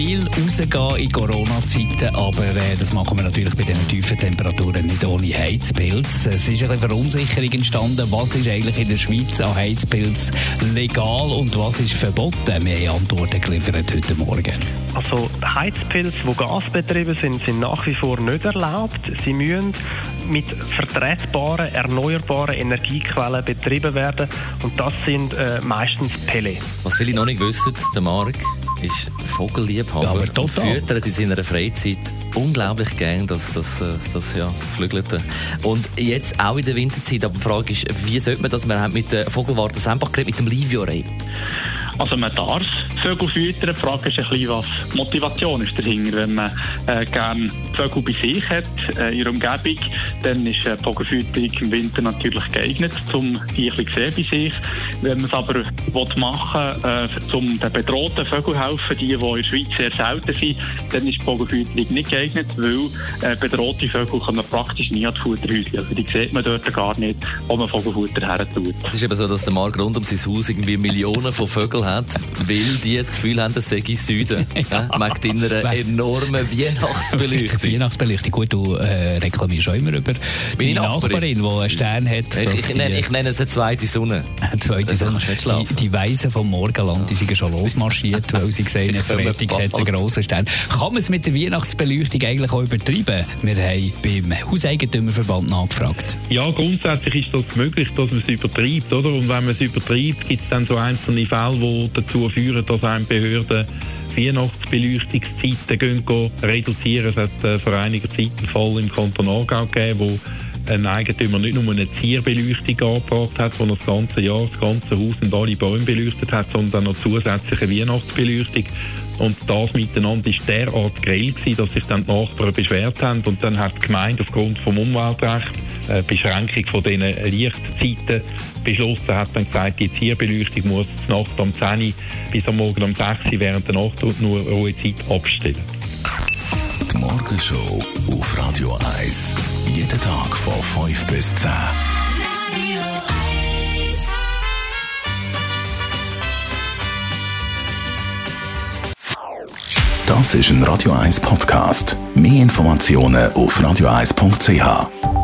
viel rausgehen in Corona-Zeiten, aber äh, das machen wir natürlich bei diesen tiefen Temperaturen nicht ohne Heizpilz. Es ist eine Verunsicherung entstanden, was ist eigentlich in der Schweiz an Heizpilz legal und was ist verboten. Wir haben Antworten geliefert heute Morgen. Also Heizpilze, die gasbetrieben sind, sind nach wie vor nicht erlaubt. Sie müssen mit vertretbaren, erneuerbaren Energiequellen betrieben werden und das sind äh, meistens Pellets. Was viele noch nicht wissen, der Marc ist Vogelliebhaber Ja, aber und total. füttert in seiner Freizeit unglaublich gern das, das, äh, das ja, Geflügelte. Und jetzt auch in der Winterzeit, aber die Frage ist, wie sollte man das, wir haben mit der Vogelwarte einfach geredet, mit dem Livio reden. Also man darf Vögel füttern. Die Frage ist ein bisschen, was Motivation ist dahinter. Wenn man äh, gerne Vögel bei sich hat, äh, in ihrer Umgebung, dann ist äh, Vogelfütterung im Winter natürlich geeignet, um die ein bisschen sehen bei sich. Wenn man es aber will machen äh, um den bedrohten Vögeln helfen, die, die in der Schweiz sehr selten sind, dann ist Vogelfütterung nicht geeignet, weil äh, bedrohte Vögel kommen praktisch nie an die Futterhäuschen. Also die sieht man dort gar nicht, wo man Vogelfutter her tut. Es ist eben so, dass der Marc rund um sein Haus irgendwie Millionen von Vögeln hat, weil die das Gefühl haben, das sei im Süden. ja. Merkt in einer enormen Weihnachtsbeleuchtung. Weihnachtsbeleuchtung. Gut, du äh, reklamierst auch immer über deine Nachbarin. Nachbarin, die einen Stern hat. Ich, ich, nenne, ich nenne es eine zweite Sonne. Zweite Also du nicht schlafen. Die, die Weisen vom Morgenland die sind schon losmarschiert, weil sie gesehen haben, Freitag hat es einen grossen Stern. Kann man es mit der Weihnachtsbeleuchtung eigentlich auch übertreiben? Wir haben beim Hauseigentümerverband nachgefragt. Ja, grundsätzlich ist das möglich, dass man es übertreibt, oder? Und wenn man es übertreibt, gibt es dann so einzelne Fälle, die dazu führen, dass einem Behörden Weihnachtsbeleuchtungszeiten gehen, reduzieren. Es hat äh, vor einiger Zeit einen Fall im Kanton Aargau gegeben, wo ein Eigentümer nicht nur eine Zierbeleuchtung angebracht hat, er das ganze Jahr, das ganze Haus und alle Bäume beleuchtet hat, sondern noch zusätzliche Weihnachtsbeleuchtung. Und das miteinander ist derart grell gewesen, dass sich dann die Nachbarn beschwert haben und dann hat die Gemeinde aufgrund vom Umweltrecht Beschränkung von diesen Lichtzeiten beschlossen, hat dann gesagt, die Zierbeleuchtung muss Nacht am 10 Uhr bis am Morgen um 6 Uhr während der Nacht und nur Ruhezeit abstellen. Die Morgenshow auf Radio 1. Jeden Tag von 5 bis 10. Das ist ein Radio 1 Podcast. Mehr Informationen auf radio1.ch.